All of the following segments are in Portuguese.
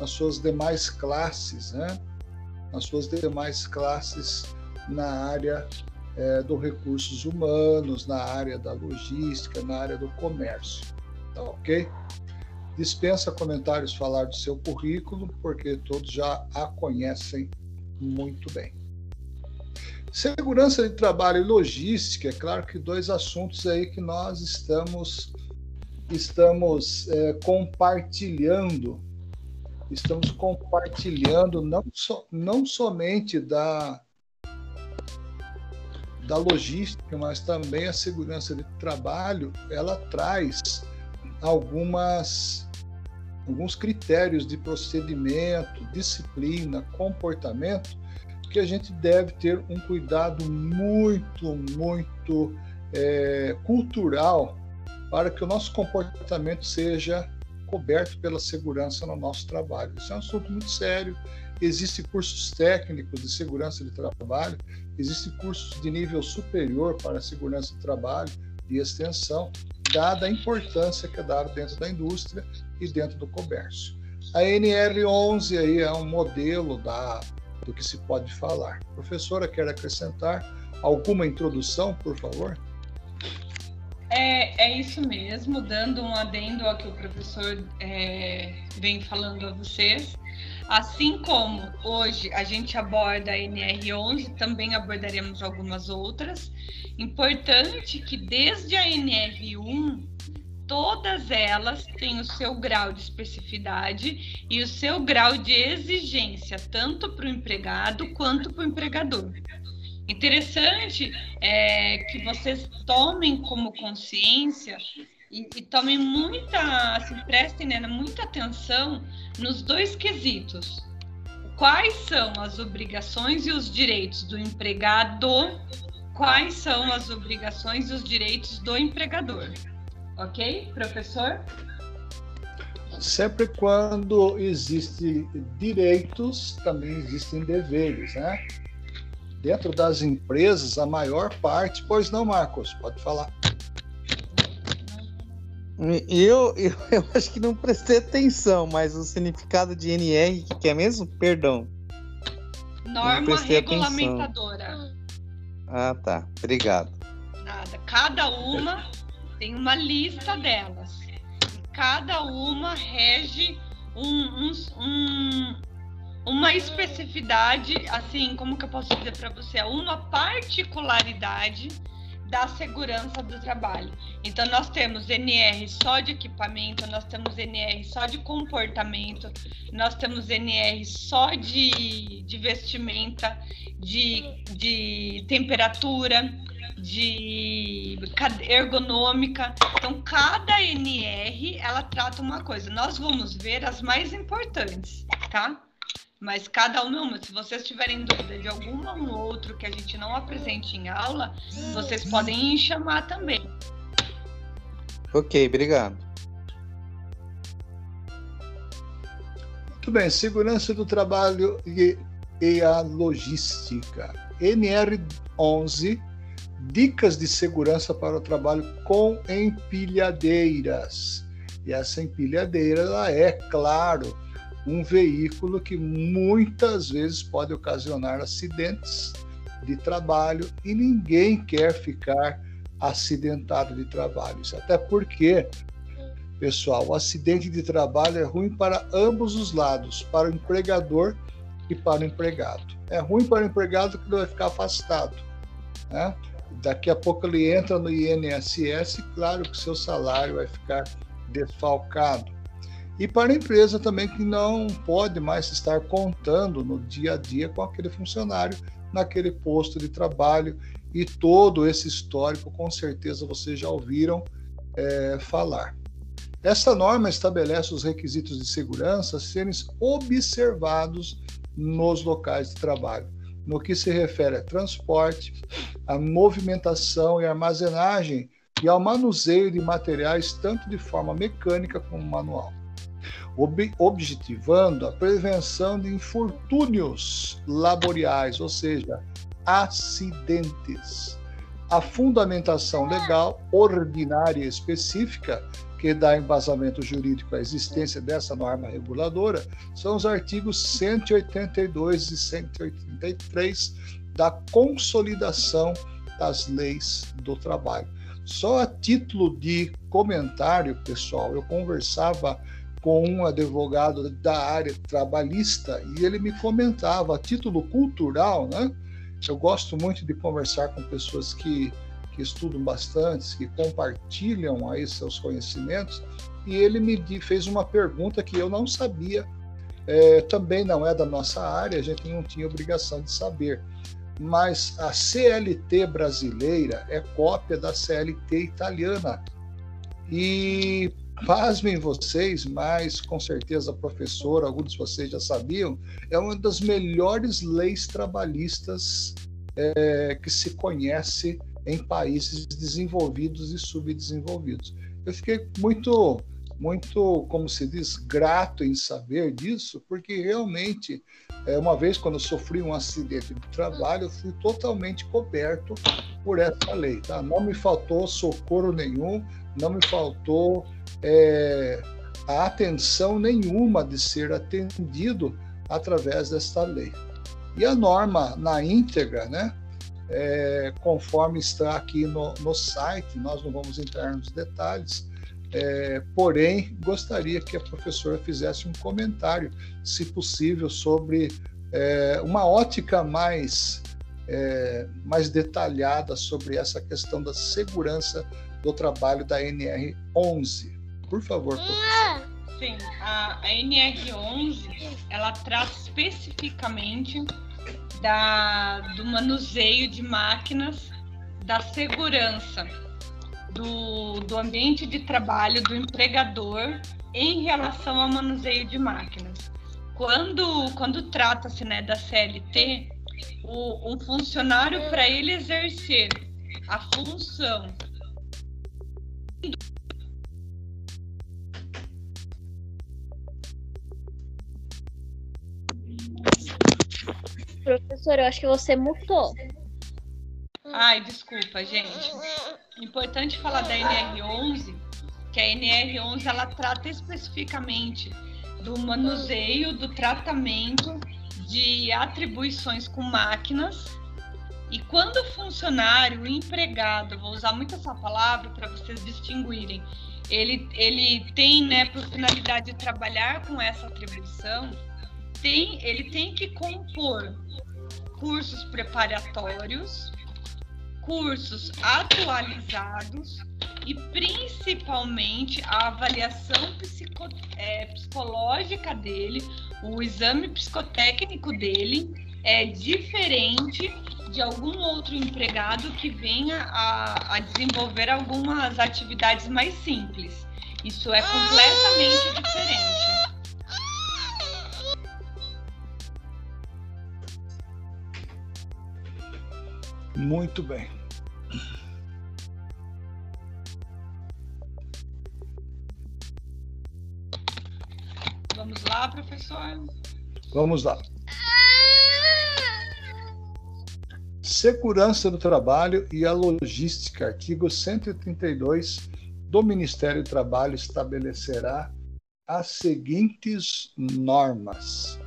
nas suas demais classes, né? nas suas demais classes na área é, dos recursos humanos, na área da logística, na área do comércio. Tá ok? Dispensa comentários falar do seu currículo, porque todos já a conhecem muito bem. Segurança de trabalho e logística, é claro que dois assuntos aí que nós estamos estamos é, compartilhando, estamos compartilhando não, so, não somente da da logística, mas também a segurança de trabalho, ela traz algumas alguns critérios de procedimento, disciplina, comportamento que a gente deve ter um cuidado muito, muito é, cultural para que o nosso comportamento seja coberto pela segurança no nosso trabalho. Isso é um assunto muito sério. Existem cursos técnicos de segurança de trabalho, existem cursos de nível superior para segurança de trabalho e extensão, dada a importância que é dada dentro da indústria e dentro do comércio. A NR11 aí é um modelo da, do que se pode falar. Professora, quer acrescentar alguma introdução, por favor? É, é isso mesmo, dando um adendo ao que o professor é, vem falando a vocês. Assim como hoje a gente aborda a NR11, também abordaremos algumas outras. Importante que desde a NR1 todas elas têm o seu grau de especificidade e o seu grau de exigência, tanto para o empregado quanto para o empregador. Interessante é, que vocês tomem como consciência e, e tomem muita, assim, prestem né, muita atenção nos dois quesitos. Quais são as obrigações e os direitos do empregado? Quais são as obrigações e os direitos do empregador? Ok, professor? Sempre quando existem direitos, também existem deveres, né? Dentro das empresas, a maior parte, pois não, Marcos, pode falar. Eu, eu, eu acho que não prestei atenção, mas o significado de NR, que é mesmo? Perdão. Norma regulamentadora. Atenção. Ah, tá. Obrigado. Nada. Cada uma tem uma lista delas. Cada uma rege um, um, um, uma especificidade, assim, como que eu posso dizer para você? Uma particularidade da segurança do trabalho. Então, nós temos NR só de equipamento, nós temos NR só de comportamento, nós temos NR só de, de vestimenta, de, de temperatura, de ergonômica. Então, cada NR, ela trata uma coisa. Nós vamos ver as mais importantes, tá? Mas cada é uma. Se vocês tiverem dúvida de alguma ou outro que a gente não apresente em aula, vocês podem chamar também. Ok, obrigado. Muito bem, segurança do trabalho e, e a logística. NR11, dicas de segurança para o trabalho com empilhadeiras. E essa empilhadeira, ela é, claro, um veículo que muitas vezes pode ocasionar acidentes de trabalho e ninguém quer ficar acidentado de trabalho. Isso até porque, pessoal, o acidente de trabalho é ruim para ambos os lados, para o empregador e para o empregado. É ruim para o empregado que ele vai ficar afastado. Né? Daqui a pouco ele entra no INSS, claro que seu salário vai ficar desfalcado e para a empresa também que não pode mais estar contando no dia a dia com aquele funcionário naquele posto de trabalho. E todo esse histórico, com certeza vocês já ouviram é, falar. Essa norma estabelece os requisitos de segurança a serem observados nos locais de trabalho, no que se refere a transporte, a movimentação e armazenagem e ao manuseio de materiais tanto de forma mecânica como manual ob objetivando a prevenção de infortúnios laborais, ou seja, acidentes. A fundamentação legal ordinária específica que dá embasamento jurídico à existência dessa norma reguladora são os artigos 182 e 183 da consolidação das leis do trabalho. Só a título de comentário, pessoal, eu conversava com um advogado da área trabalhista e ele me comentava a título cultural, né? Eu gosto muito de conversar com pessoas que, que estudam bastante, que compartilham aí seus conhecimentos e ele me fez uma pergunta que eu não sabia, é, também não é da nossa área, a gente não tinha obrigação de saber mas a CLT brasileira é cópia da CLT italiana. E pasmem vocês, mas com certeza, professor, alguns de vocês já sabiam, é uma das melhores leis trabalhistas é, que se conhece em países desenvolvidos e subdesenvolvidos. Eu fiquei muito muito, como se diz, grato em saber disso, porque realmente, é, uma vez quando eu sofri um acidente de trabalho, eu fui totalmente coberto por essa lei. Tá? Não me faltou socorro nenhum, não me faltou é, a atenção nenhuma de ser atendido através desta lei. E a norma na íntegra, né? É, conforme está aqui no, no site, nós não vamos entrar nos detalhes, é, porém, gostaria que a professora fizesse um comentário, se possível, sobre é, uma ótica mais, é, mais detalhada sobre essa questão da segurança do trabalho da NR11. Por favor, professora. Sim, a, a NR11 ela trata especificamente da, do manuseio de máquinas da segurança do, do ambiente de trabalho do empregador em relação ao manuseio de máquinas. Quando, quando trata-se né, da CLT, o, funcionário, para ele exercer a função Professor, eu acho que você mutou. Ai, desculpa, gente. Importante falar da NR11, que a NR11 ela trata especificamente do manuseio, do tratamento de atribuições com máquinas. E quando o funcionário, o empregado, vou usar muito essa palavra para vocês distinguirem, ele, ele tem né, por finalidade de trabalhar com essa atribuição, tem, ele tem que compor cursos preparatórios cursos atualizados e principalmente a avaliação psico, é, psicológica dele, o exame psicotécnico dele é diferente de algum outro empregado que venha a, a desenvolver algumas atividades mais simples. Isso é completamente diferente. Muito bem. Vamos lá, professor? Vamos lá. Segurança do trabalho e a logística, artigo 132 do Ministério do Trabalho estabelecerá as seguintes normas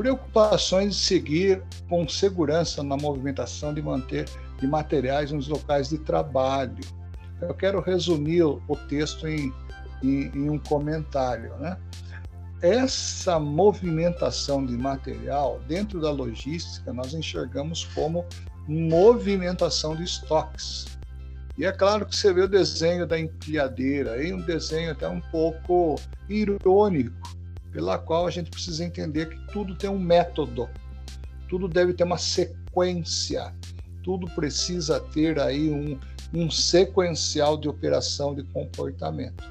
preocupações de seguir com segurança na movimentação de manter de materiais nos locais de trabalho. Eu quero resumir o texto em, em, em um comentário. Né? Essa movimentação de material, dentro da logística, nós enxergamos como movimentação de estoques. E é claro que você vê o desenho da empilhadeira, um desenho até um pouco irônico, pela qual a gente precisa entender que tudo tem um método, tudo deve ter uma sequência, tudo precisa ter aí um, um sequencial de operação de comportamento.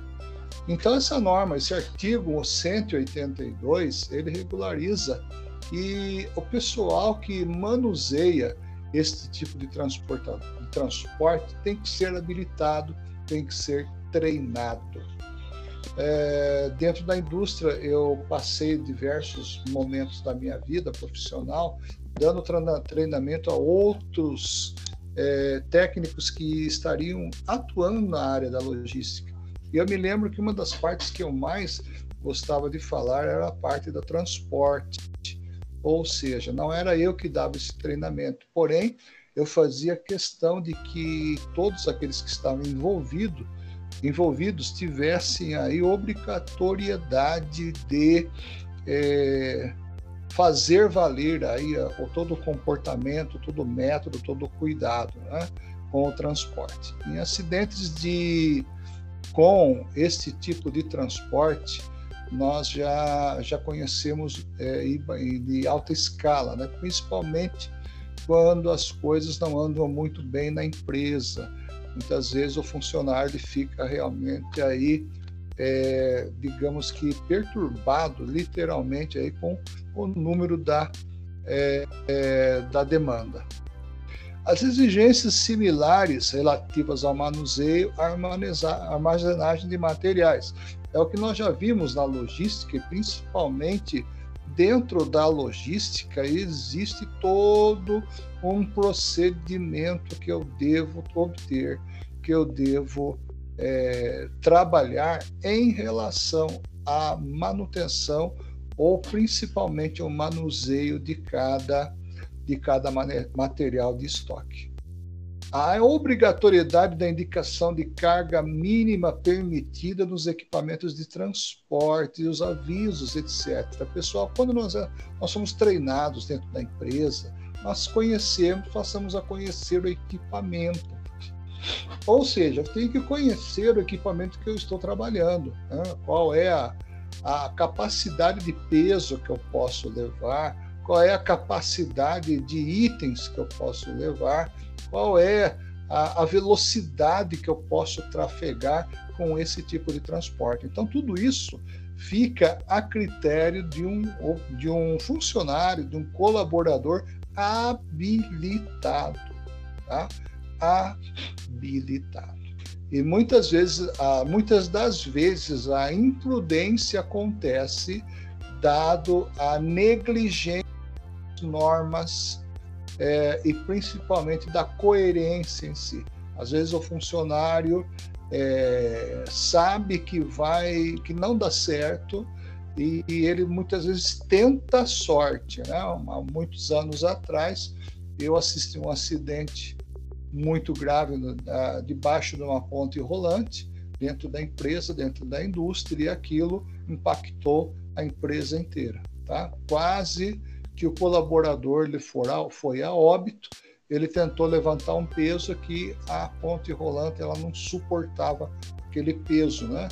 Então essa norma, esse artigo 182, ele regulariza e o pessoal que manuseia este tipo de, de transporte tem que ser habilitado, tem que ser treinado. É, dentro da indústria, eu passei diversos momentos da minha vida profissional dando treinamento a outros é, técnicos que estariam atuando na área da logística. E eu me lembro que uma das partes que eu mais gostava de falar era a parte da transporte. Ou seja, não era eu que dava esse treinamento, porém eu fazia questão de que todos aqueles que estavam envolvidos envolvidos tivessem aí obrigatoriedade de é, fazer valer aí todo o comportamento, todo o método, todo o cuidado né, com o transporte. Em acidentes de com este tipo de transporte, nós já, já conhecemos é, de alta escala, né? principalmente quando as coisas não andam muito bem na empresa. Muitas vezes o funcionário fica realmente aí, é, digamos que perturbado, literalmente, aí com o número da, é, é, da demanda. As exigências similares relativas ao manuseio, armazenagem de materiais, é o que nós já vimos na logística e principalmente dentro da logística existe todo um procedimento que eu devo obter, que eu devo é, trabalhar em relação à manutenção ou principalmente o manuseio de cada, de cada material de estoque. A obrigatoriedade da indicação de carga mínima permitida nos equipamentos de transporte, os avisos, etc. Pessoal, quando nós, nós somos treinados dentro da empresa, nós conhecemos, passamos a conhecer o equipamento. Ou seja, tenho que conhecer o equipamento que eu estou trabalhando, né? qual é a, a capacidade de peso que eu posso levar, qual é a capacidade de itens que eu posso levar qual é a, a velocidade que eu posso trafegar com esse tipo de transporte. Então, tudo isso fica a critério de um, de um funcionário, de um colaborador habilitado. Tá? Habilitado. E muitas vezes, muitas das vezes, a imprudência acontece dado a negligência normas é, e principalmente da coerência em si. Às vezes o funcionário é, sabe que vai, que não dá certo e, e, ele muitas vezes tenta a sorte. Né? Há muitos anos atrás eu assisti um acidente muito grave debaixo de uma ponte rolante dentro da empresa, dentro da indústria e aquilo impactou a empresa inteira, tá? Quase que o colaborador ele a, foi a óbito, ele tentou levantar um peso que a ponte rolante ela não suportava aquele peso, né?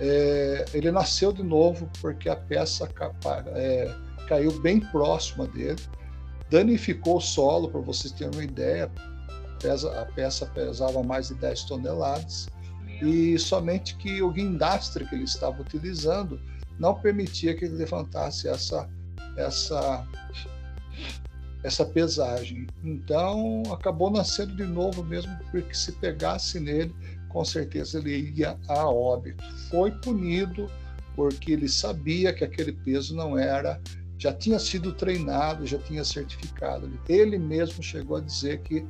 É, ele nasceu de novo porque a peça é, caiu bem próxima dele, danificou o solo, para vocês terem uma ideia, pesa, a peça pesava mais de 10 toneladas, e somente que o guindastre que ele estava utilizando não permitia que ele levantasse essa essa essa pesagem. Então acabou nascendo de novo mesmo, porque se pegasse nele, com certeza ele ia a óbito. Foi punido porque ele sabia que aquele peso não era, já tinha sido treinado, já tinha certificado. Ele mesmo chegou a dizer que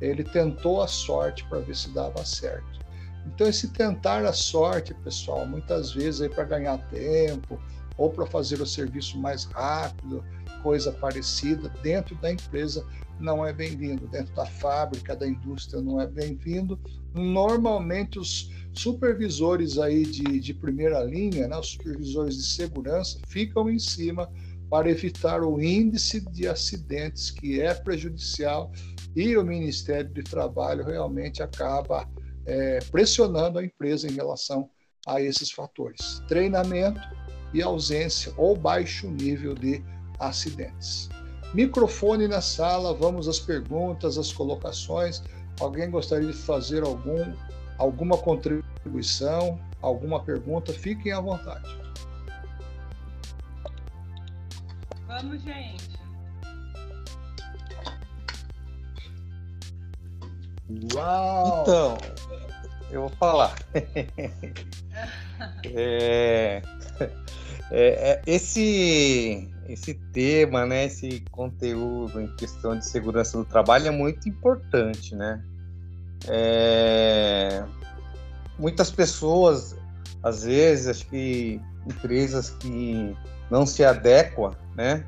ele tentou a sorte para ver se dava certo. Então esse tentar a sorte, pessoal, muitas vezes aí para ganhar tempo, ou para fazer o serviço mais rápido, coisa parecida, dentro da empresa não é bem-vindo, dentro da fábrica, da indústria não é bem-vindo. Normalmente os supervisores aí de, de primeira linha, né, os supervisores de segurança, ficam em cima para evitar o índice de acidentes que é prejudicial e o Ministério de Trabalho realmente acaba é, pressionando a empresa em relação a esses fatores. Treinamento, e ausência ou baixo nível de acidentes. Microfone na sala, vamos às perguntas, às colocações. Alguém gostaria de fazer algum, alguma contribuição, alguma pergunta? Fiquem à vontade. Vamos, gente. Uau! Então, eu vou falar. é, é, é, esse, esse tema, né, esse conteúdo em questão de segurança do trabalho é muito importante, né? É, muitas pessoas, às vezes, acho que empresas que não se adequam, né,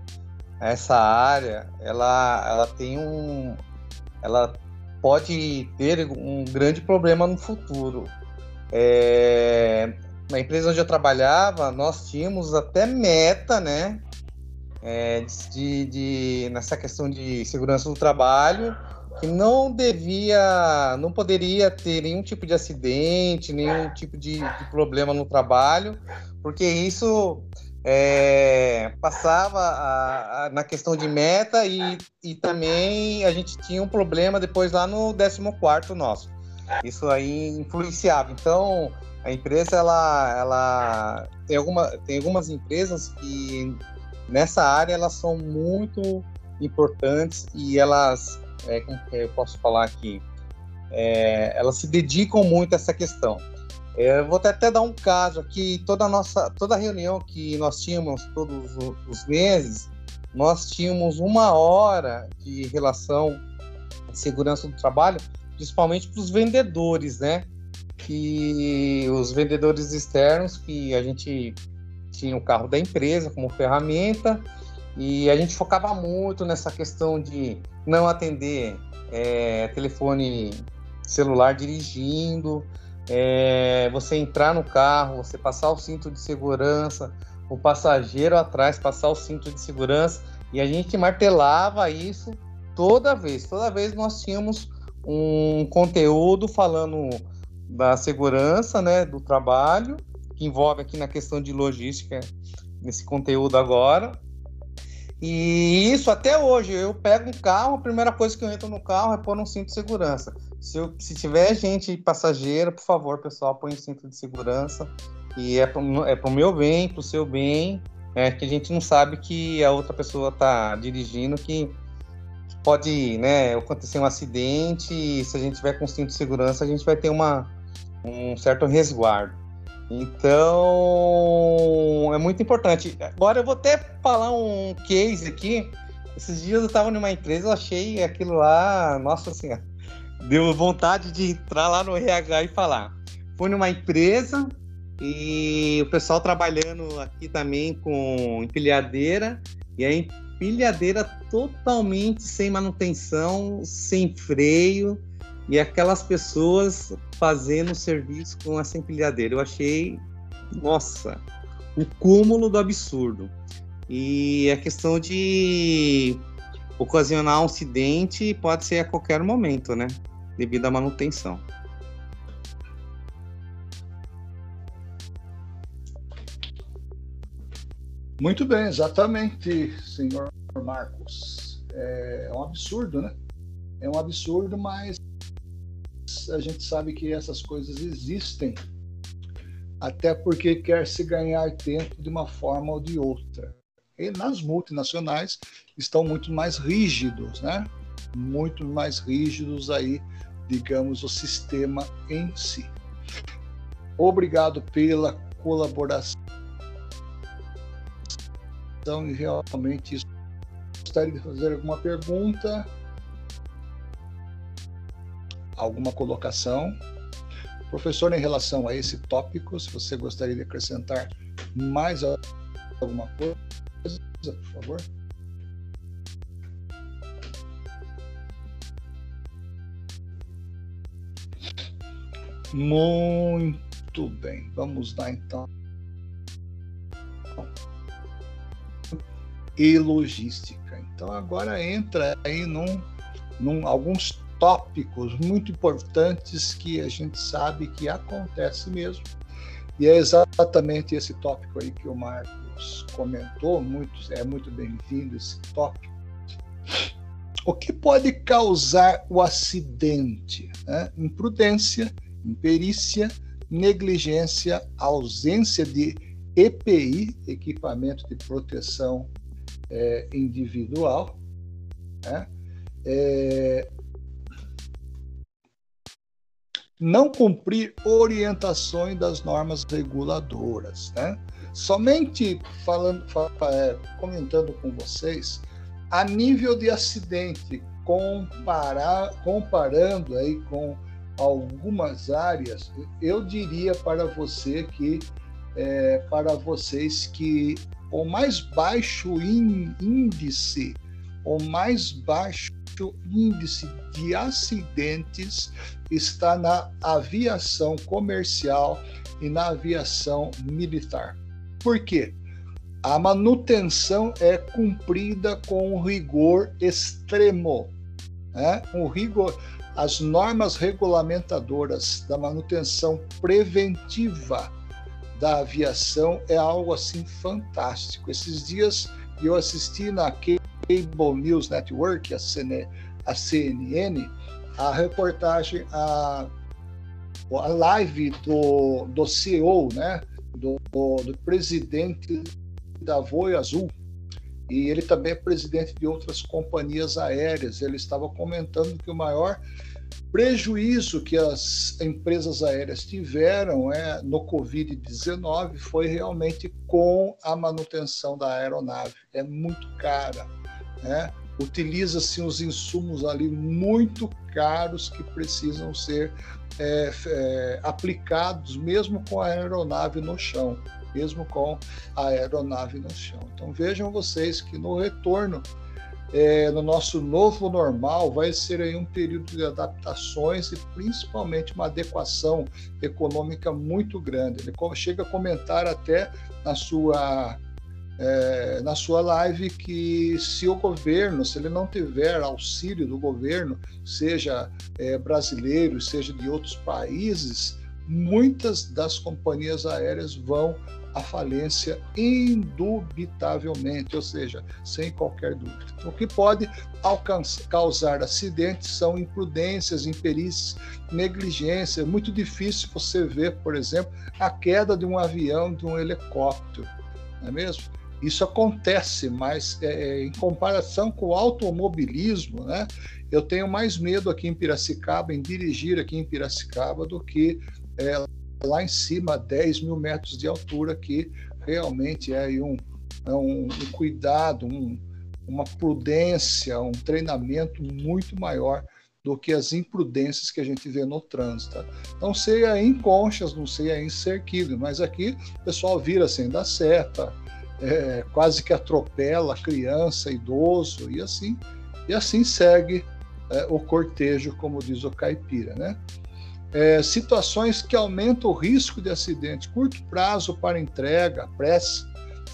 a essa área, ela, ela tem um, ela pode ter um grande problema no futuro. É, na empresa onde eu trabalhava, nós tínhamos até meta, né, é, de, de, nessa questão de segurança do trabalho, que não devia, não poderia ter nenhum tipo de acidente, nenhum tipo de, de problema no trabalho, porque isso é, passava a, a, na questão de meta e, e também a gente tinha um problema depois lá no 14 nosso. Isso aí influenciava. Então, a empresa, ela, ela tem, alguma, tem algumas empresas que nessa área elas são muito importantes e elas, é, como que eu posso falar aqui, é, elas se dedicam muito a essa questão. É, eu vou até, dar um caso aqui, toda nossa, toda reunião que nós tínhamos todos os meses, nós tínhamos uma hora de relação de segurança do trabalho, principalmente para os vendedores, né? Que os vendedores externos, que a gente tinha o carro da empresa como ferramenta e a gente focava muito nessa questão de não atender é, telefone celular dirigindo, é, você entrar no carro, você passar o cinto de segurança, o passageiro atrás passar o cinto de segurança e a gente martelava isso toda vez. Toda vez nós tínhamos um conteúdo falando da segurança, né, do trabalho que envolve aqui na questão de logística, nesse conteúdo agora. E isso até hoje, eu pego um carro, a primeira coisa que eu entro no carro é pôr um cinto de segurança. Se, eu, se tiver gente passageira, por favor, pessoal, põe um cinto de segurança. E é para é o meu bem, para o seu bem, é que a gente não sabe que a outra pessoa está dirigindo, que pode né, acontecer um acidente, e se a gente tiver com cinto de segurança, a gente vai ter uma, um certo resguardo. Então, é muito importante. Agora eu vou até falar um case aqui. Esses dias eu estava numa empresa, achei aquilo lá, nossa senhora, deu vontade de entrar lá no RH e falar. Fui numa empresa e o pessoal trabalhando aqui também com empilhadeira, e a empilhadeira totalmente sem manutenção, sem freio, e aquelas pessoas fazendo serviço com essa empilhadeira. Eu achei, nossa, o cúmulo do absurdo. E a questão de ocasionar um acidente pode ser a qualquer momento, né? Devido à manutenção. Muito bem, exatamente, senhor Marcos. É um absurdo, né? É um absurdo, mas a gente sabe que essas coisas existem, até porque quer se ganhar tempo de uma forma ou de outra. E nas multinacionais estão muito mais rígidos, né? Muito mais rígidos aí, digamos, o sistema em si. Obrigado pela colaboração e realmente gostaria de fazer alguma pergunta alguma colocação. Professor, em relação a esse tópico, se você gostaria de acrescentar mais alguma coisa, por favor. Muito bem, vamos lá então. E logística. Então agora entra aí num, num alguns tópicos muito importantes que a gente sabe que acontece mesmo. E é exatamente esse tópico aí que o Marcos comentou, muito, é muito bem-vindo esse tópico. O que pode causar o acidente? Né? Imprudência, imperícia, negligência, ausência de EPI, equipamento de proteção é, individual, né? é, não cumprir orientações das normas reguladoras. Né? Somente falando, é, comentando com vocês, a nível de acidente, comparar, comparando aí com algumas áreas, eu diria para você que é, para vocês que o mais baixo índice, o mais baixo índice de acidentes está na aviação comercial e na aviação militar. Por quê? A manutenção é cumprida com um rigor extremo. Né? Rigor, as normas regulamentadoras da manutenção preventiva da aviação é algo assim fantástico. Esses dias eu assisti na Cable News Network, a, a CNN, a reportagem, a, a live do, do CEO, né, do, do presidente da Voe Azul, e ele também é presidente de outras companhias aéreas. Ele estava comentando que o maior prejuízo que as empresas aéreas tiveram é, no Covid-19 foi realmente com a manutenção da aeronave. É muito cara. Né? Utiliza-se os insumos ali muito caros que precisam ser é, é, aplicados mesmo com a aeronave no chão, mesmo com a aeronave no chão. Então vejam vocês que no retorno é, no nosso novo normal vai ser aí um período de adaptações e principalmente uma adequação econômica muito grande. Ele chega a comentar até na sua é, na sua live que se o governo, se ele não tiver auxílio do governo, seja é, brasileiro, seja de outros países, muitas das companhias aéreas vão à falência indubitavelmente, ou seja, sem qualquer dúvida. O que pode causar acidentes são imprudências, imperícias, negligência. É muito difícil você ver, por exemplo, a queda de um avião, de um helicóptero, não é mesmo? Isso acontece, mas é, é, em comparação com o automobilismo, né, eu tenho mais medo aqui em Piracicaba, em dirigir aqui em Piracicaba, do que é, lá em cima, 10 mil metros de altura, que realmente é um, é um, um cuidado, um, uma prudência, um treinamento muito maior do que as imprudências que a gente vê no trânsito. Não sei aí em Conchas, não sei aí em Cerquilho, mas aqui o pessoal vira sem dar seta, é, quase que atropela criança, idoso e assim e assim segue é, o cortejo, como diz o caipira, né? É, situações que aumentam o risco de acidente, curto prazo para entrega, pressa,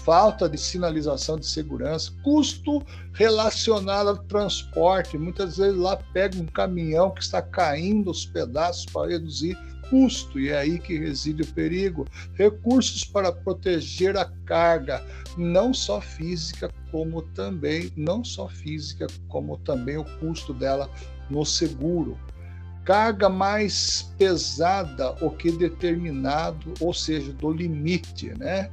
falta de sinalização de segurança, custo relacionado ao transporte. Muitas vezes lá pega um caminhão que está caindo os pedaços para reduzir custo, e é aí que reside o perigo. Recursos para proteger a carga, não só física, como também, não só física, como também o custo dela no seguro. Carga mais pesada, o que determinado, ou seja, do limite, né?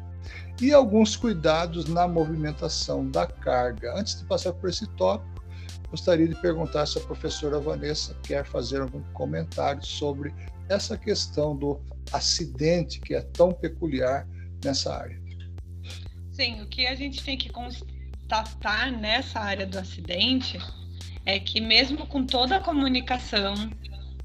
E alguns cuidados na movimentação da carga. Antes de passar por esse tópico, gostaria de perguntar se a professora Vanessa quer fazer algum comentário sobre essa questão do acidente que é tão peculiar nessa área. Sim, o que a gente tem que constatar nessa área do acidente é que mesmo com toda a comunicação,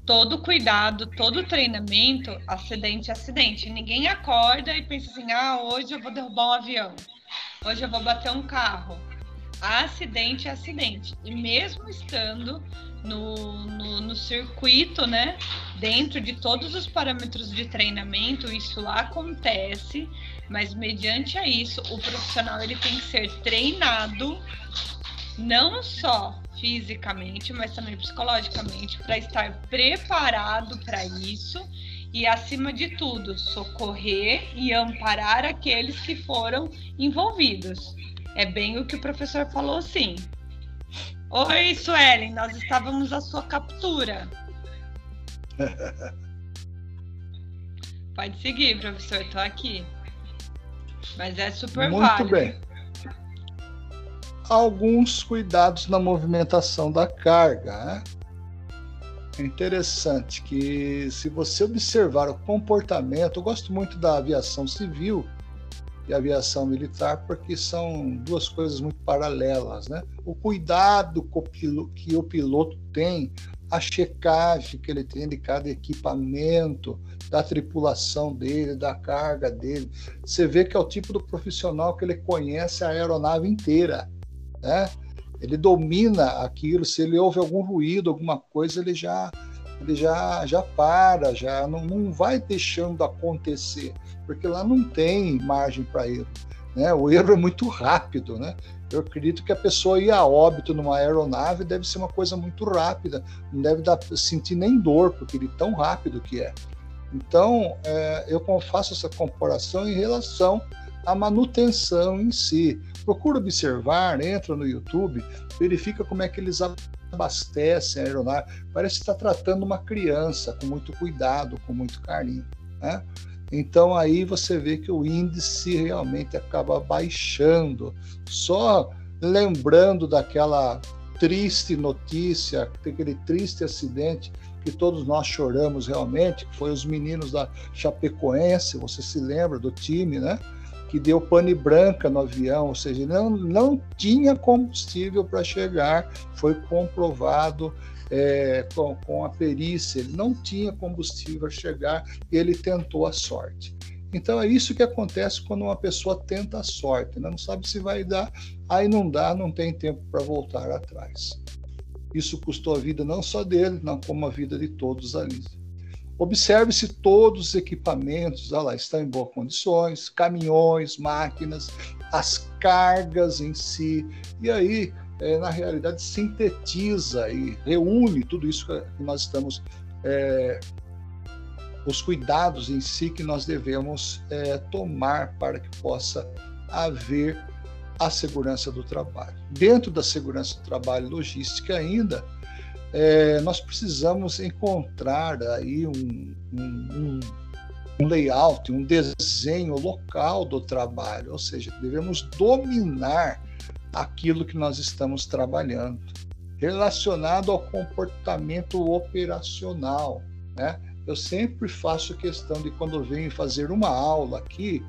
todo cuidado, todo treinamento, acidente é acidente. Ninguém acorda e pensa assim: ah, hoje eu vou derrubar um avião, hoje eu vou bater um carro. Acidente é acidente. E mesmo estando no, no, no, circuito, né? Dentro de todos os parâmetros de treinamento, isso acontece, mas mediante a isso, o profissional ele tem que ser treinado não só fisicamente, mas também psicologicamente para estar preparado para isso e acima de tudo, socorrer e amparar aqueles que foram envolvidos. É bem o que o professor falou, sim. Oi, Suelen, nós estávamos à sua captura. Pode seguir, professor, estou aqui. Mas é super Muito válido. bem. Alguns cuidados na movimentação da carga. Né? É interessante que, se você observar o comportamento, eu gosto muito da aviação civil, e aviação militar, porque são duas coisas muito paralelas. Né? O cuidado que o piloto tem a checagem que ele tem de cada equipamento, da tripulação dele, da carga dele. Você vê que é o tipo do profissional que ele conhece a aeronave inteira, né? Ele domina aquilo, se ele ouve algum ruído, alguma coisa, ele já ele já, já para, já não, não vai deixando acontecer, porque lá não tem margem para erro. Né? O erro é muito rápido, né? Eu acredito que a pessoa ir a óbito numa aeronave deve ser uma coisa muito rápida, não deve dar, sentir nem dor, porque ele é tão rápido que é. Então, é, eu faço essa comparação em relação à manutenção em si. Procura observar, entra no YouTube, verifica como é que eles abastecem a aeronave. Parece que está tratando uma criança com muito cuidado, com muito carinho. Né? Então aí você vê que o índice realmente acaba baixando. Só lembrando daquela triste notícia, daquele triste acidente que todos nós choramos realmente, que foi os meninos da Chapecoense, você se lembra do time, né? Que deu pane branca no avião, ou seja, não, não tinha combustível para chegar, foi comprovado é, com, com a perícia, ele não tinha combustível a chegar ele tentou a sorte. Então é isso que acontece quando uma pessoa tenta a sorte, né? não sabe se vai dar, aí não dá, não tem tempo para voltar atrás. Isso custou a vida não só dele, não como a vida de todos ali. Observe se todos os equipamentos ah lá, estão em boas condições, caminhões, máquinas, as cargas em si. E aí é, na realidade, sintetiza e reúne tudo isso que nós estamos, é, os cuidados em si que nós devemos é, tomar para que possa haver a segurança do trabalho. Dentro da segurança do trabalho logística ainda, é, nós precisamos encontrar aí um, um, um layout, um desenho local do trabalho, ou seja, devemos dominar aquilo que nós estamos trabalhando, relacionado ao comportamento operacional. Né? Eu sempre faço questão de quando venho fazer uma aula aqui,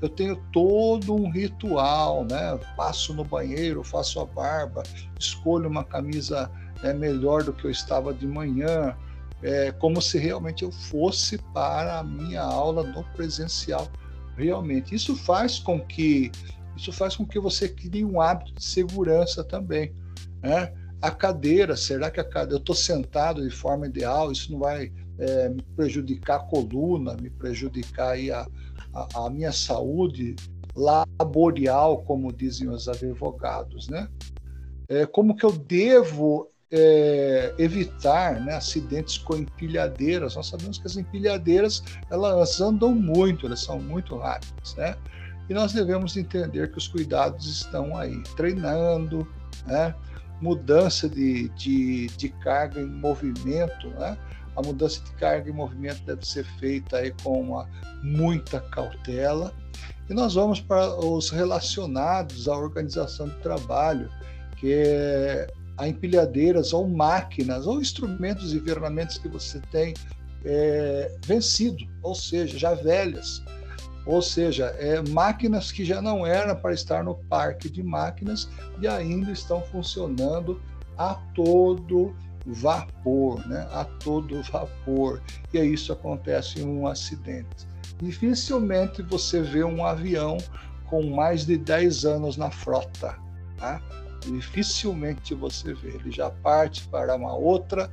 eu tenho todo um ritual, né? Passo no banheiro, faço a barba, escolho uma camisa é, melhor do que eu estava de manhã, é, como se realmente eu fosse para a minha aula no presencial. Realmente, isso faz com que isso faz com que você crie um hábito de segurança também. Né? A cadeira, será que a cadeira, eu estou sentado de forma ideal? Isso não vai é, me prejudicar a coluna, me prejudicar aí a, a, a, minha saúde laboral, como dizem os advogados, né? É, como que eu devo é, evitar né, acidentes com empilhadeiras? Nós sabemos que as empilhadeiras elas andam muito, elas são muito rápidas, né? E nós devemos entender que os cuidados estão aí, treinando, né? mudança de, de, de carga em movimento, né? A mudança de carga em movimento deve ser feita aí com uma, muita cautela. E nós vamos para os relacionados à organização de trabalho, que é a empilhadeiras ou máquinas ou instrumentos e ferramentas que você tem é, vencido, ou seja, já velhas, ou seja, é, máquinas que já não eram para estar no parque de máquinas e ainda estão funcionando a todo vapor, né? a todo vapor. E isso acontece em um acidente. Dificilmente você vê um avião com mais de 10 anos na frota. Tá? Dificilmente você vê. Ele já parte para uma outra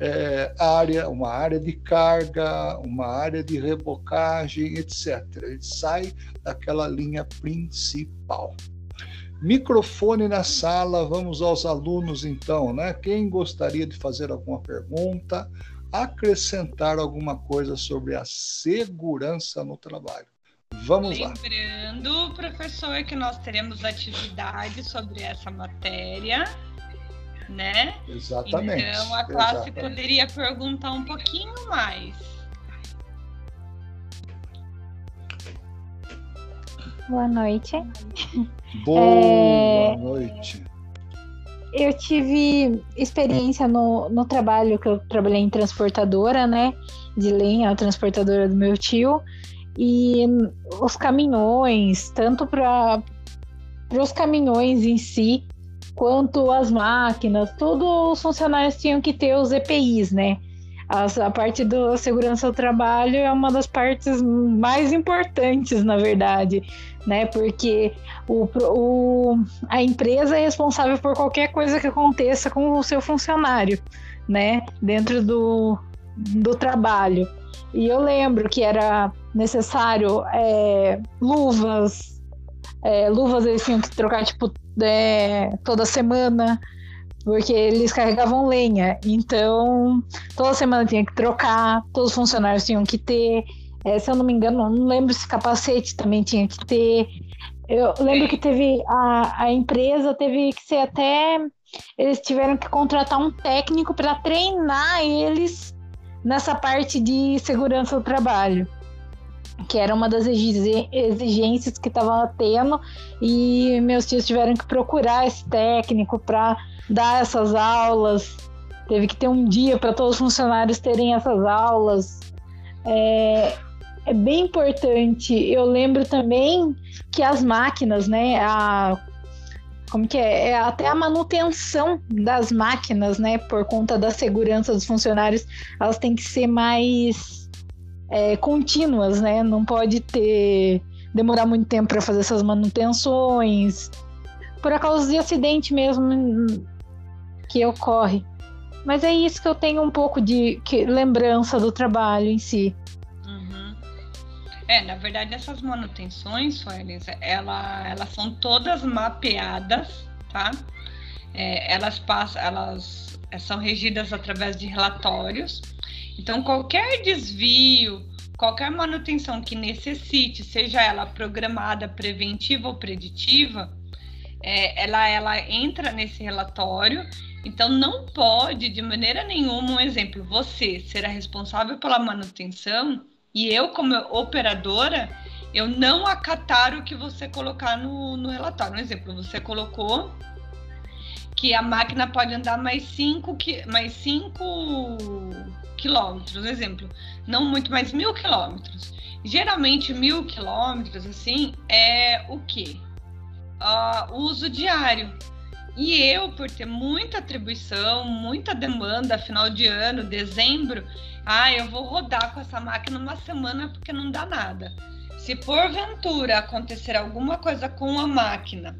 é, área, uma área de carga, uma área de rebocagem, etc. Ele sai daquela linha principal. Microfone na sala, vamos aos alunos então, né? Quem gostaria de fazer alguma pergunta, acrescentar alguma coisa sobre a segurança no trabalho? Vamos lá. Lembrando, professor, que nós teremos atividade sobre essa matéria né? Exatamente. Então a classe Exatamente. poderia perguntar um pouquinho mais. Boa noite. Boa é... noite. Eu tive experiência no, no trabalho que eu trabalhei em transportadora, né? De lenha, a transportadora do meu tio. E os caminhões, tanto para os caminhões em si, quanto as máquinas, todos os funcionários tinham que ter os EPIs, né? A, a parte da segurança do trabalho é uma das partes mais importantes, na verdade, né? Porque o, o, a empresa é responsável por qualquer coisa que aconteça com o seu funcionário, né? Dentro do, do trabalho. E eu lembro que era necessário é, luvas, é, luvas eles tinham que trocar tipo é, toda semana, porque eles carregavam lenha. Então, toda semana tinha que trocar, todos os funcionários tinham que ter. É, se eu não me engano, não lembro se capacete também tinha que ter. Eu lembro que teve a, a empresa teve que ser até eles tiveram que contratar um técnico para treinar eles nessa parte de segurança do trabalho, que era uma das exigências que estava tendo, e meus tios tiveram que procurar esse técnico para dar essas aulas. Teve que ter um dia para todos os funcionários terem essas aulas. É, é bem importante. Eu lembro também que as máquinas, né, a como que é? é? até a manutenção das máquinas, né, por conta da segurança dos funcionários, elas têm que ser mais é, contínuas, né? Não pode ter demorar muito tempo para fazer essas manutenções, por causa de acidente mesmo que ocorre. Mas é isso que eu tenho um pouco de que, lembrança do trabalho em si. É, na verdade, essas manutenções, Suelis, ela, elas são todas mapeadas, tá? É, elas passam, elas são regidas através de relatórios. Então, qualquer desvio, qualquer manutenção que necessite, seja ela programada, preventiva ou preditiva, é, ela, ela entra nesse relatório. Então, não pode, de maneira nenhuma, um exemplo, você será responsável pela manutenção e eu, como operadora, eu não acatar o que você colocar no, no relatório. Um exemplo, você colocou que a máquina pode andar mais 5 mais cinco quilômetros, exemplo, não muito mais mil quilômetros. Geralmente mil quilômetros, assim, é o quê? Uh, uso diário. E eu, por ter muita atribuição, muita demanda, final de ano, dezembro, ah, eu vou rodar com essa máquina uma semana porque não dá nada. Se porventura acontecer alguma coisa com a máquina,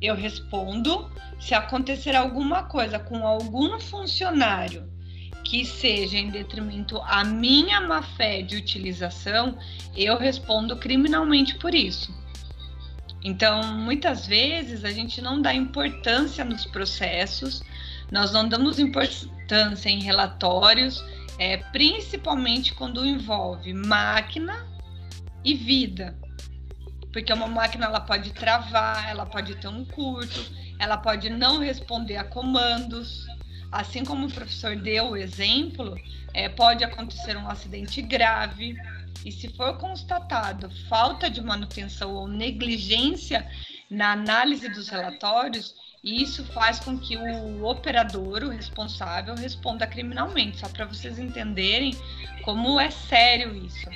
eu respondo. Se acontecer alguma coisa com algum funcionário que seja em detrimento à minha má fé de utilização, eu respondo criminalmente por isso. Então, muitas vezes a gente não dá importância nos processos, nós não damos importância em relatórios é, principalmente quando envolve máquina e vida. Porque uma máquina ela pode travar, ela pode ter um curto, ela pode não responder a comandos. Assim como o professor deu o exemplo, é, pode acontecer um acidente grave. E se for constatado falta de manutenção ou negligência na análise dos relatórios, isso faz com que o operador, o responsável, responda criminalmente, só para vocês entenderem como é sério isso.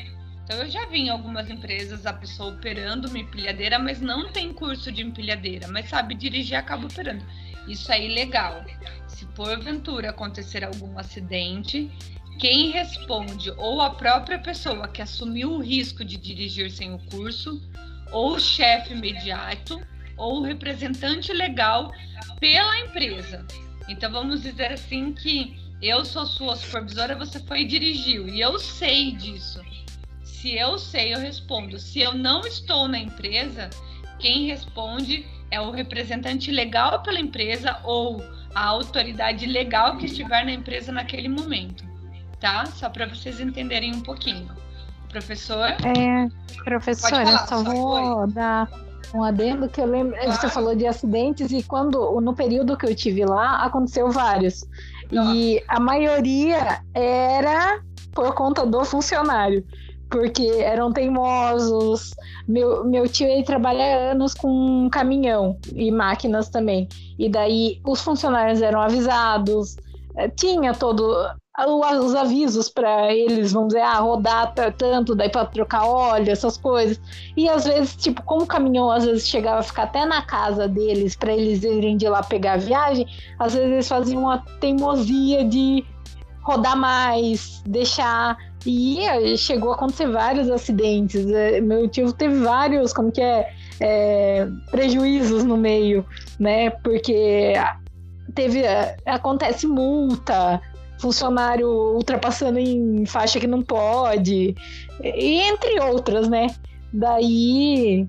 Então eu já vi em algumas empresas a pessoa operando uma empilhadeira, mas não tem curso de empilhadeira, mas sabe dirigir acaba operando. Isso é ilegal. Se porventura acontecer algum acidente, quem responde ou a própria pessoa que assumiu o risco de dirigir sem o curso, ou o chefe imediato, ou representante legal pela empresa. Então vamos dizer assim que eu sou sua supervisora, você foi e dirigiu, e eu sei disso. Se eu sei, eu respondo. Se eu não estou na empresa, quem responde é o representante legal pela empresa ou a autoridade legal que estiver na empresa naquele momento, tá? Só para vocês entenderem um pouquinho. Professor? É, professora, eu só vou dar um adendo que eu lembro. Claro. Você falou de acidentes e quando no período que eu tive lá aconteceu vários. E a maioria era por conta do funcionário. Porque eram teimosos. Meu, meu tio ele trabalha anos com caminhão e máquinas também. E daí os funcionários eram avisados. Eh, tinha todo os avisos para eles, vamos dizer, ah, rodar tanto, daí para trocar óleo, essas coisas. E às vezes, tipo, como o caminhão às vezes chegava a ficar até na casa deles para eles irem de lá pegar a viagem, às vezes eles faziam uma teimosia de rodar mais, deixar. E chegou a acontecer vários acidentes. É, meu tio teve vários, como que é, é prejuízos no meio, né? Porque teve é, acontece multa, funcionário ultrapassando em faixa que não pode, e entre outras, né? Daí.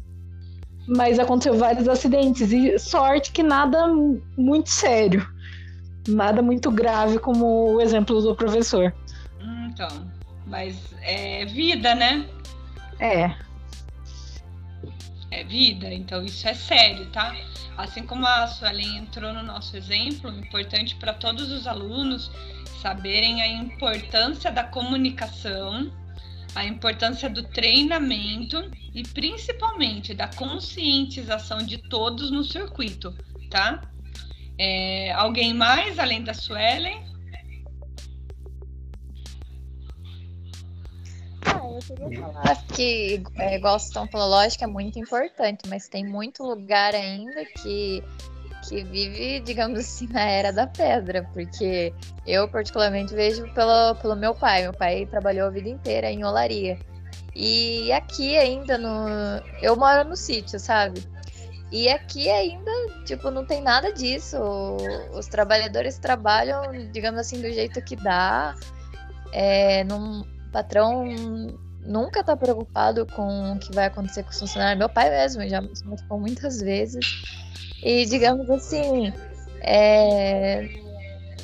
Mas aconteceu vários acidentes, e sorte que nada muito sério. Nada muito grave, como o exemplo do professor. Então, mas é vida, né? É. É vida, então isso é sério, tá? Assim como a Suelen entrou no nosso exemplo, importante para todos os alunos saberem a importância da comunicação, a importância do treinamento e principalmente da conscientização de todos no circuito, tá? É, alguém mais além da Suelen? Ah, eu queria falar que, é, igual vocês estão falando, lógico é muito importante, mas tem muito lugar ainda que que vive, digamos assim, na era da pedra, porque eu particularmente vejo pelo, pelo meu pai. Meu pai trabalhou a vida inteira em olaria. E aqui ainda no. Eu moro no sítio, sabe? E aqui ainda, tipo, não tem nada disso. Os trabalhadores trabalham, digamos assim, do jeito que dá. É, num, o patrão nunca tá preocupado com o que vai acontecer com os funcionários. Meu pai mesmo já me explicou muitas vezes. E digamos assim, é,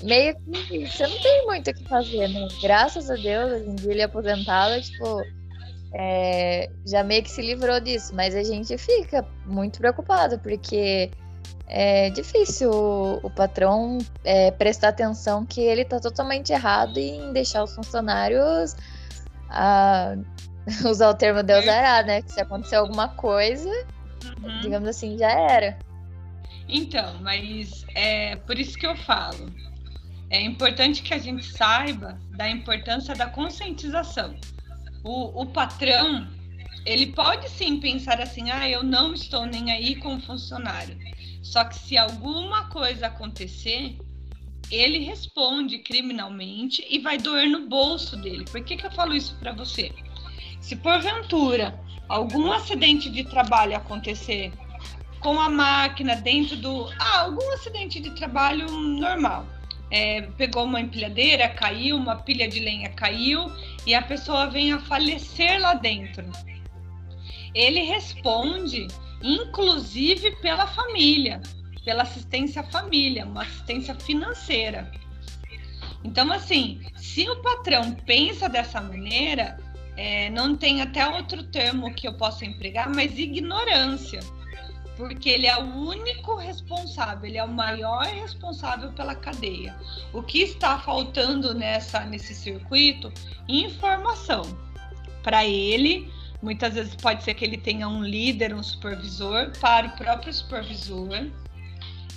meio que você não tem muito o que fazer, né? Graças a Deus, hoje em dia ele é aposentado, tipo, é, já meio que se livrou disso, mas a gente fica muito preocupado, porque é difícil o, o patrão é, prestar atenção que ele está totalmente errado em deixar os funcionários a, usar o termo Deus dará, né? Que se acontecer alguma coisa, uhum. digamos assim, já era. Então, mas é por isso que eu falo. É importante que a gente saiba da importância da conscientização. O, o patrão, ele pode sim pensar assim: ah, eu não estou nem aí com o funcionário. Só que se alguma coisa acontecer, ele responde criminalmente e vai doer no bolso dele. Por que, que eu falo isso para você? Se porventura algum acidente de trabalho acontecer com a máquina dentro do. Ah, algum acidente de trabalho normal. É, pegou uma empilhadeira, caiu, uma pilha de lenha caiu e a pessoa vem a falecer lá dentro. Ele responde, inclusive pela família, pela assistência à família, uma assistência financeira. Então, assim, se o patrão pensa dessa maneira, é, não tem até outro termo que eu possa empregar, mas ignorância porque ele é o único responsável, ele é o maior responsável pela cadeia. O que está faltando nessa nesse circuito? Informação. Para ele, muitas vezes pode ser que ele tenha um líder, um supervisor, para o próprio supervisor.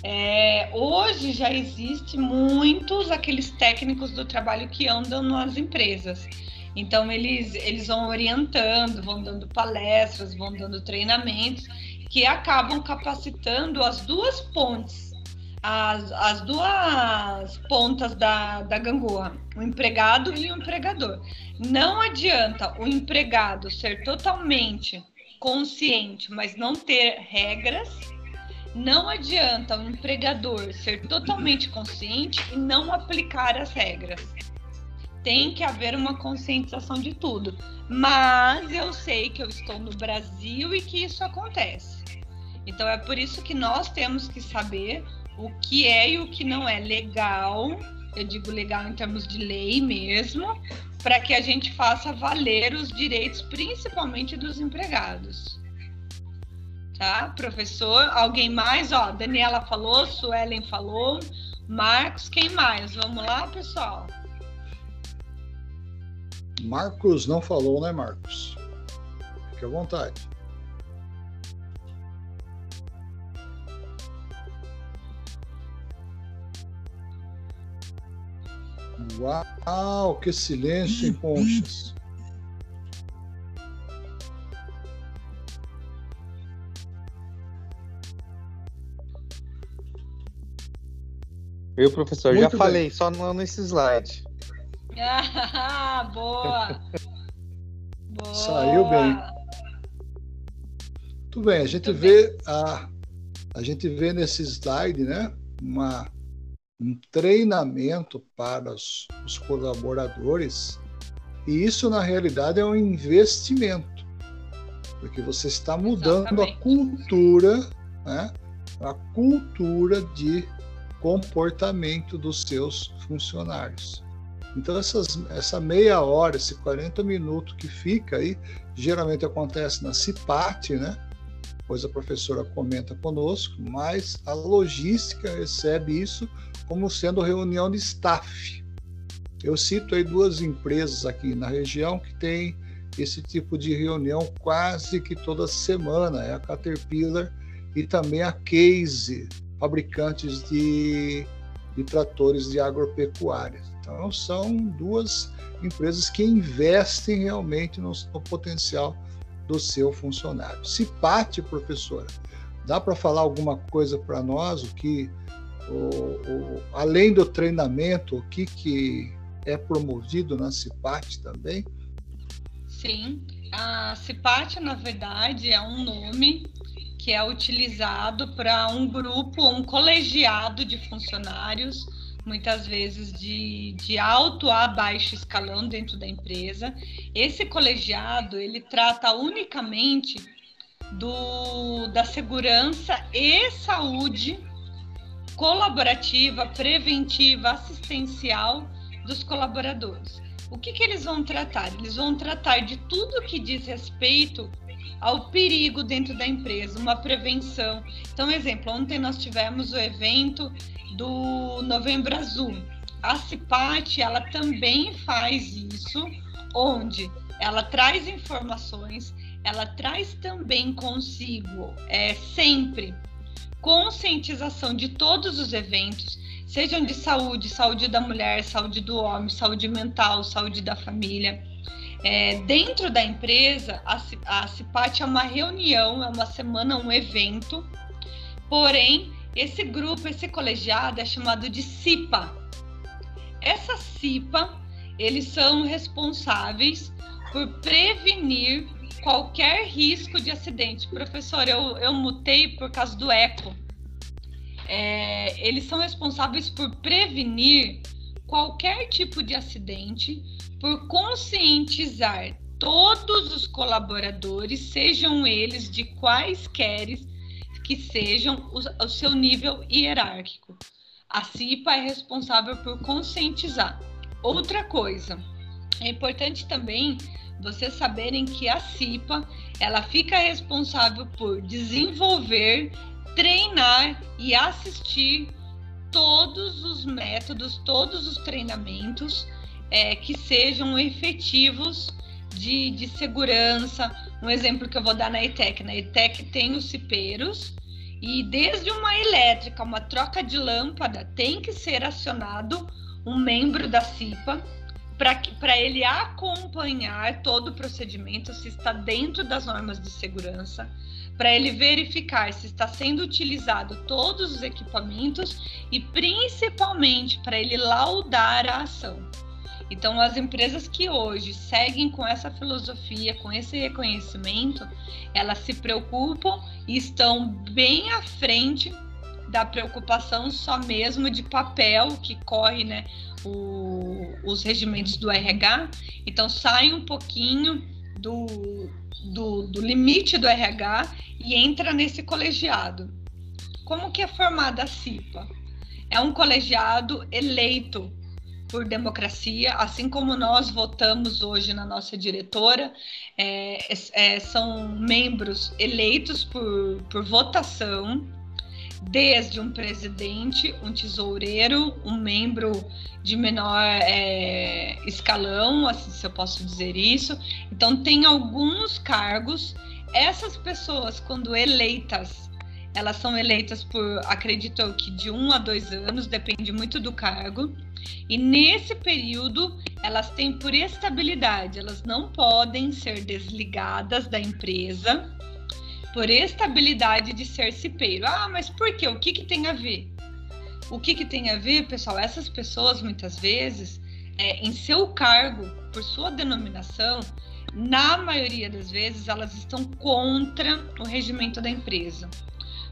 É, hoje já existe muitos aqueles técnicos do trabalho que andam nas empresas. Então eles, eles vão orientando, vão dando palestras, vão dando treinamentos que acabam capacitando as duas pontes, as, as duas pontas da, da gangorra, o empregado e o empregador. Não adianta o empregado ser totalmente consciente, mas não ter regras. Não adianta o empregador ser totalmente consciente e não aplicar as regras. Tem que haver uma conscientização de tudo. Mas eu sei que eu estou no Brasil e que isso acontece. Então é por isso que nós temos que saber o que é e o que não é legal, eu digo legal em termos de lei mesmo, para que a gente faça valer os direitos, principalmente dos empregados. Tá, professor? Alguém mais? Ó, Daniela falou, Suelen falou, Marcos, quem mais? Vamos lá, pessoal. Marcos não falou, né, Marcos? Fique à vontade. Uau, que silêncio em conchas. Eu, professor, Muito já bem. falei, só não nesse slide. Ah, boa! boa! Saiu bem. Tudo bem, a gente Tudo vê bem. a, a gente vê nesse slide, né, uma, um treinamento para os, os colaboradores e isso na realidade é um investimento, porque você está mudando Exatamente. a cultura, né, a cultura de comportamento dos seus funcionários. Então, essas, essa meia hora, esse 40 minutos que fica aí, geralmente acontece na CIPAT, né? Pois a professora comenta conosco, mas a logística recebe isso como sendo reunião de staff. Eu cito aí duas empresas aqui na região que tem esse tipo de reunião quase que toda semana, é a Caterpillar e também a Case, fabricantes de, de tratores de agropecuária. Então, são duas empresas que investem realmente no, no potencial do seu funcionário. Se parte, professora, dá para falar alguma coisa para nós, o que, o, o, além do treinamento, o que, que é promovido na CIPAT também? Sim, a CIPAT, na verdade, é um nome que é utilizado para um grupo, um colegiado de funcionários, muitas vezes de, de alto a baixo escalão dentro da empresa. Esse colegiado ele trata unicamente do, da segurança e saúde colaborativa, preventiva, assistencial dos colaboradores. O que, que eles vão tratar? Eles vão tratar de tudo que diz respeito ao perigo dentro da empresa, uma prevenção. Então, exemplo, ontem nós tivemos o evento do Novembro Azul. A CIPAT, ela também faz isso, onde ela traz informações, ela traz também consigo é, sempre conscientização de todos os eventos, sejam de saúde, saúde da mulher, saúde do homem, saúde mental, saúde da família é, dentro da empresa, a, CIPAT é uma reunião, é uma semana, um evento, porém, esse grupo, esse colegiado é chamado de CIPA. Essa CIPA, eles são responsáveis por prevenir qualquer risco de acidente. Professor, eu, eu mutei por causa do eco. É, eles são responsáveis por prevenir qualquer tipo de acidente por conscientizar todos os colaboradores, sejam eles de quaisquer que sejam o, seu nível hierárquico. A CIPA é responsável por conscientizar. Outra coisa, é importante também vocês saberem que a CIPA ela fica responsável por desenvolver, treinar e assistir todos os métodos, todos os treinamentos é, que sejam efetivos de, de segurança. Um exemplo que eu vou dar na ETEC. Na ETEC tem os cipeiros e desde uma elétrica, uma troca de lâmpada, tem que ser acionado um membro da CIPA para ele acompanhar todo o procedimento, se está dentro das normas de segurança, para ele verificar se está sendo utilizado todos os equipamentos e principalmente para ele laudar a ação. Então, as empresas que hoje seguem com essa filosofia, com esse reconhecimento, elas se preocupam e estão bem à frente da preocupação só mesmo de papel que corre, né, o, os regimentos do RH. Então, sai um pouquinho do, do, do limite do RH e entra nesse colegiado. Como que é formada a CIPA? É um colegiado eleito por democracia, assim como nós votamos hoje na nossa diretora, é, é, são membros eleitos por, por votação, desde um presidente, um tesoureiro, um membro de menor é, escalão, assim, se eu posso dizer isso. Então, tem alguns cargos. Essas pessoas, quando eleitas, elas são eleitas por, acredito que de um a dois anos, depende muito do cargo. E nesse período, elas têm por estabilidade, elas não podem ser desligadas da empresa por estabilidade de ser cipeiro. Ah, mas por quê? O que, que tem a ver? O que, que tem a ver, pessoal? Essas pessoas, muitas vezes, é, em seu cargo, por sua denominação, na maioria das vezes, elas estão contra o regimento da empresa.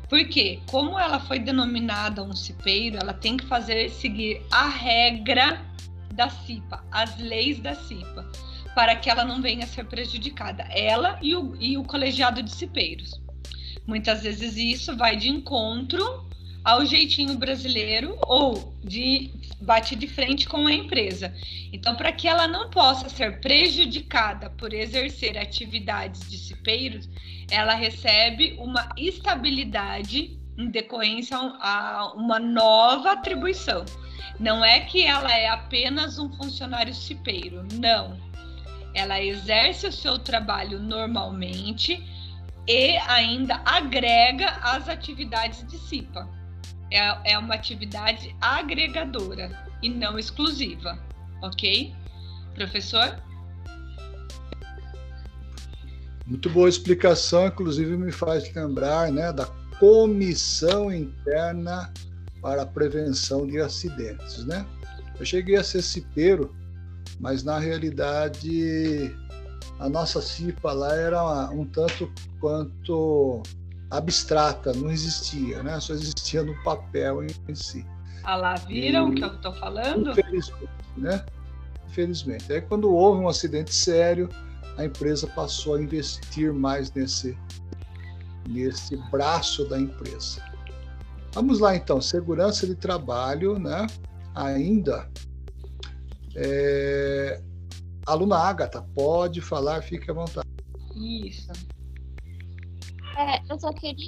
Porque, como ela foi denominada um cipeiro, ela tem que fazer seguir a regra da CIPA, as leis da CIPA, para que ela não venha a ser prejudicada, ela e o, e o colegiado de cipeiros. Muitas vezes isso vai de encontro ao jeitinho brasileiro ou de bate de frente com a empresa. Então, para que ela não possa ser prejudicada por exercer atividades de cipeiros, ela recebe uma estabilidade em decorrência a uma nova atribuição. Não é que ela é apenas um funcionário cipeiro, não. Ela exerce o seu trabalho normalmente e ainda agrega as atividades de CIPA é, é uma atividade agregadora e não exclusiva, ok? Professor? Muito boa explicação, inclusive me faz lembrar né, da comissão interna para a prevenção de acidentes. Né? Eu cheguei a ser cipeiro, mas na realidade a nossa CIPA lá era um tanto quanto abstrata, não existia, né? Só existia no papel em si. Ah lá, viram o que eu estou falando? Infelizmente, né? Infelizmente. Aí quando houve um acidente sério, a empresa passou a investir mais nesse, nesse braço da empresa. Vamos lá então, segurança de trabalho, né? Ainda. É... Aluna Agatha, pode falar, fique à vontade. Isso. É, eu só queria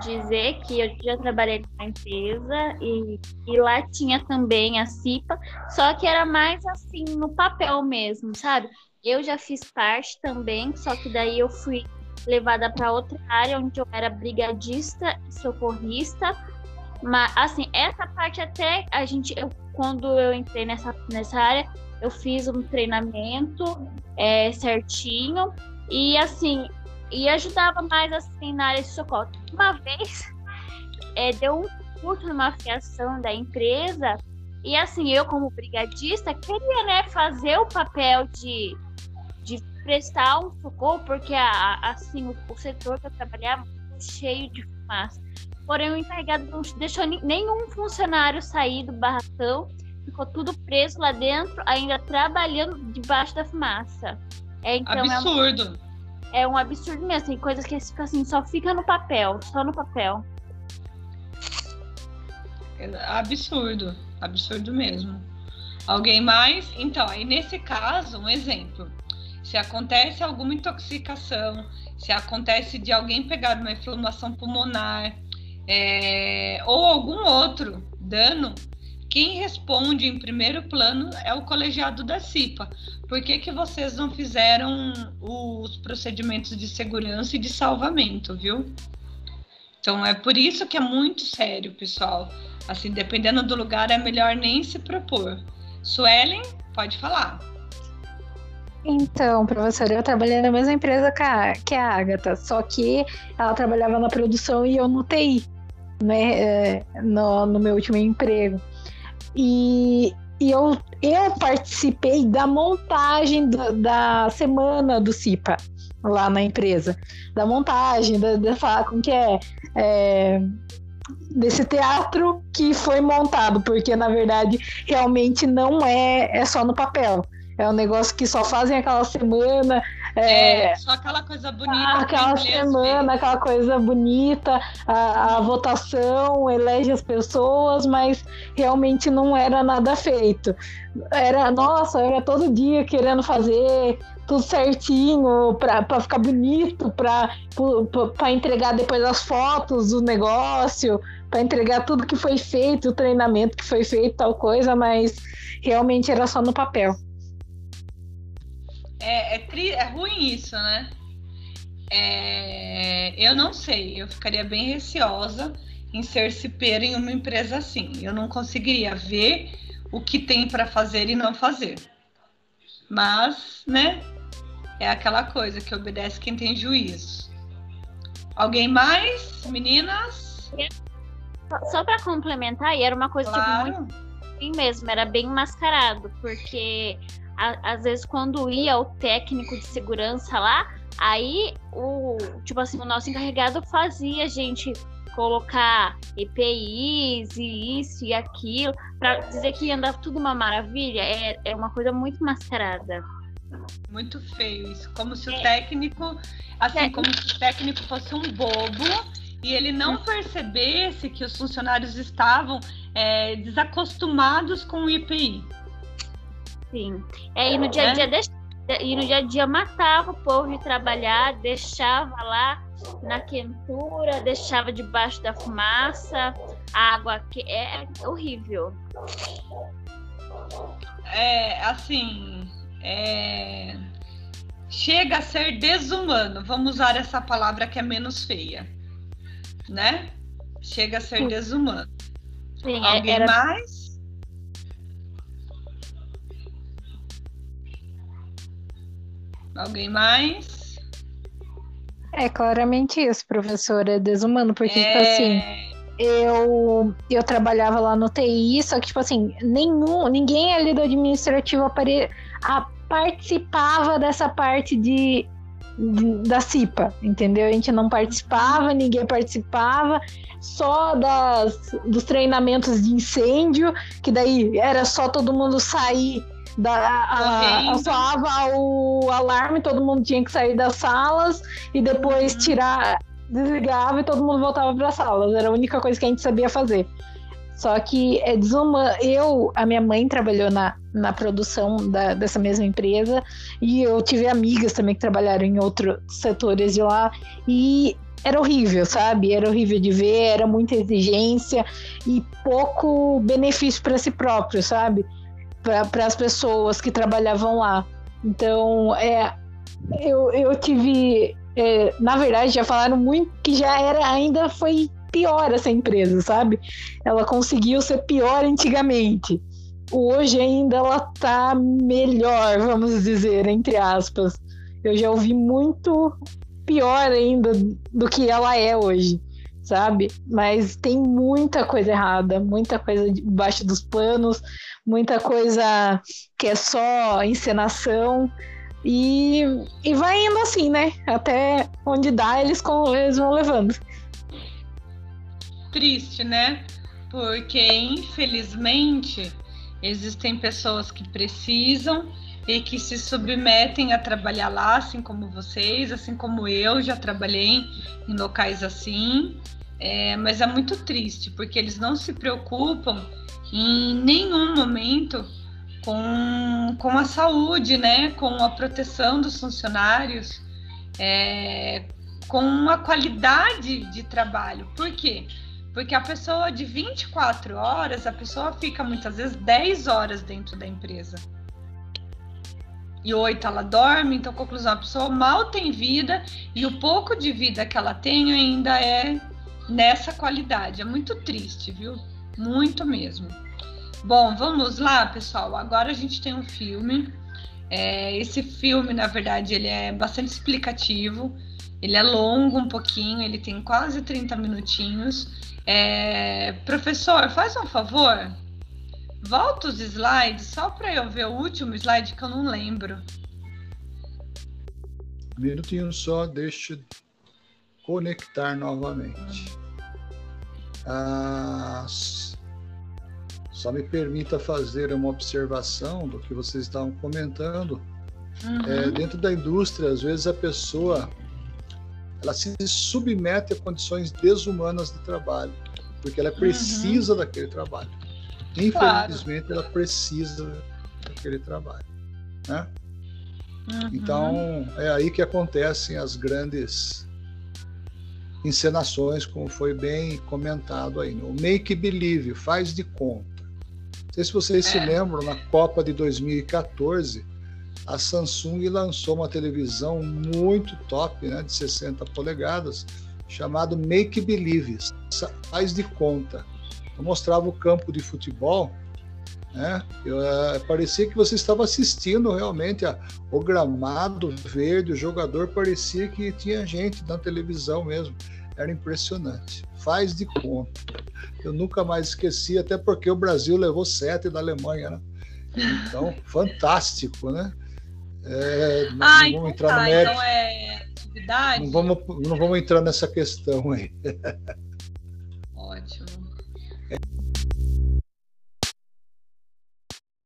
dizer que eu já trabalhei numa empresa e, e lá tinha também a CIPA, só que era mais assim no papel mesmo, sabe? Eu já fiz parte também, só que daí eu fui levada para outra área onde eu era brigadista e socorrista. Mas assim, essa parte até a gente, eu, quando eu entrei nessa, nessa área, eu fiz um treinamento é, certinho. E assim, e ajudava mais assim na área de socorro. Uma vez é, deu um curto numa fiação da empresa e assim eu como brigadista queria né fazer o papel de, de prestar um socorro porque a, assim o, o setor que eu trabalhava cheio de fumaça. Porém o encarregado não deixou nenhum funcionário sair do barracão, ficou tudo preso lá dentro, ainda trabalhando debaixo da fumaça. É, então, Absurdo. É um é um absurdo mesmo. Tem coisas que assim, só fica no papel, só no papel. É absurdo, absurdo mesmo. Alguém mais? Então, aí nesse caso, um exemplo. Se acontece alguma intoxicação, se acontece de alguém pegar uma inflamação pulmonar é, ou algum outro dano, quem responde em primeiro plano é o colegiado da CIPA. Por que, que vocês não fizeram os procedimentos de segurança e de salvamento, viu? Então é por isso que é muito sério, pessoal. Assim, dependendo do lugar, é melhor nem se propor. Suelen, pode falar. Então, professora, eu trabalhei na mesma empresa que a, que a Agatha, só que ela trabalhava na produção e eu no TI, né, é, no, no meu último emprego. E, e eu, eu participei da montagem do, da semana do CIPA lá na empresa. Da montagem, da, dessa, como que é, é desse teatro que foi montado, porque na verdade realmente não é, é só no papel. É um negócio que só fazem aquela semana. É, é só aquela coisa bonita. Aquela semana, aquela coisa bonita, a, a, votação elege as pessoas, mas realmente não era nada feito. Era, nossa, era todo dia querendo fazer tudo certinho para ficar bonito, para entregar depois as fotos do negócio, para entregar tudo que foi feito, o treinamento que foi feito, tal coisa, mas realmente era só no papel é, é, tri, é ruim isso, né? é, eu não sei, eu ficaria bem receosa em ser cipeira em uma empresa assim. Eu não conseguiria ver o que tem para fazer e não fazer. Mas, né, é aquela coisa que obedece quem tem juízo. Alguém mais, meninas? Só para complementar, e era uma coisa claro. tipo, muito assim mesmo, era bem mascarado, porque a, às vezes quando ia o técnico de segurança lá, aí o tipo assim, o nosso encarregado fazia a gente colocar EPIs e isso e aquilo, para dizer que ia andar tudo uma maravilha, é, é uma coisa muito mascarada. Muito feio isso. Como se o é. técnico, assim, é. como se o técnico fosse um bobo e ele não percebesse que os funcionários estavam é, desacostumados com o IPI. Sim. É, e no dia a dia deixa, e no dia a dia matava o povo de trabalhar, deixava lá na quentura, deixava debaixo da fumaça, água que é horrível. É assim, é... chega a ser desumano. Vamos usar essa palavra que é menos feia, né? Chega a ser desumano. Sim, Alguém era... mais? Alguém mais? É claramente isso, professor, é desumano, porque, tipo é... tipo assim, eu, eu trabalhava lá no TI, só que, tipo assim, nenhum, ninguém ali do administrativo apare, a, participava dessa parte de, de, da CIPA, entendeu? A gente não participava, ninguém participava, só das, dos treinamentos de incêndio, que daí era só todo mundo sair da, a, a, soava o alarme, todo mundo tinha que sair das salas e depois uhum. tirar desligava e todo mundo voltava para as salas. Era a única coisa que a gente sabia fazer. Só que é desumano. Eu, a minha mãe trabalhou na, na produção da, dessa mesma empresa e eu tive amigas também que trabalharam em outros setores de lá e era horrível, sabe? Era horrível de ver, era muita exigência e pouco benefício para si próprio, sabe? Para as pessoas que trabalhavam lá. Então, é, eu, eu tive é, na verdade, já falaram muito que já era, ainda foi pior essa empresa, sabe? Ela conseguiu ser pior antigamente. Hoje ainda ela tá melhor, vamos dizer, entre aspas. Eu já ouvi muito pior ainda do que ela é hoje, sabe? Mas tem muita coisa errada, muita coisa debaixo dos panos, muita coisa que é só encenação. E, e vai indo assim, né? Até onde dá, eles, com, eles vão levando. Triste, né? Porque, infelizmente, existem pessoas que precisam e que se submetem a trabalhar lá, assim como vocês, assim como eu já trabalhei em locais assim. É, mas é muito triste, porque eles não se preocupam em nenhum momento com, com a saúde, né, com a proteção dos funcionários, é, com a qualidade de trabalho. Por quê? Porque a pessoa de 24 horas, a pessoa fica muitas vezes 10 horas dentro da empresa. E oito ela dorme, então, conclusão, a pessoa mal tem vida e o pouco de vida que ela tem ainda é nessa qualidade. É muito triste, viu? Muito mesmo. Bom, vamos lá, pessoal. Agora a gente tem um filme. É, esse filme, na verdade, ele é bastante explicativo. Ele é longo um pouquinho, ele tem quase 30 minutinhos. É, professor, faz um favor. Volta os slides só para eu ver o último slide que eu não lembro. Um minutinho só, deixa eu conectar novamente. As só me permita fazer uma observação do que vocês estavam comentando. Uhum. É, dentro da indústria, às vezes a pessoa ela se submete a condições desumanas de trabalho, porque ela precisa uhum. daquele trabalho. Infelizmente, claro. ela precisa daquele trabalho, né? Uhum. Então, é aí que acontecem as grandes encenações, como foi bem comentado aí. O make believe, faz de conta sei se vocês é. se lembram, na Copa de 2014, a Samsung lançou uma televisão muito top, né, de 60 polegadas, chamado Make Believe, faz de conta. Eu mostrava o campo de futebol, né? Eu, uh, parecia que você estava assistindo realmente a, o gramado verde, o jogador parecia que tinha gente na televisão mesmo. Era impressionante. Faz de conta. Eu nunca mais esqueci, até porque o Brasil levou sete da Alemanha, né? Então, fantástico, né? É, ah, não, então vamos entrar tá, no mérito. Então é atividade? Não vamos, não vamos entrar nessa questão aí.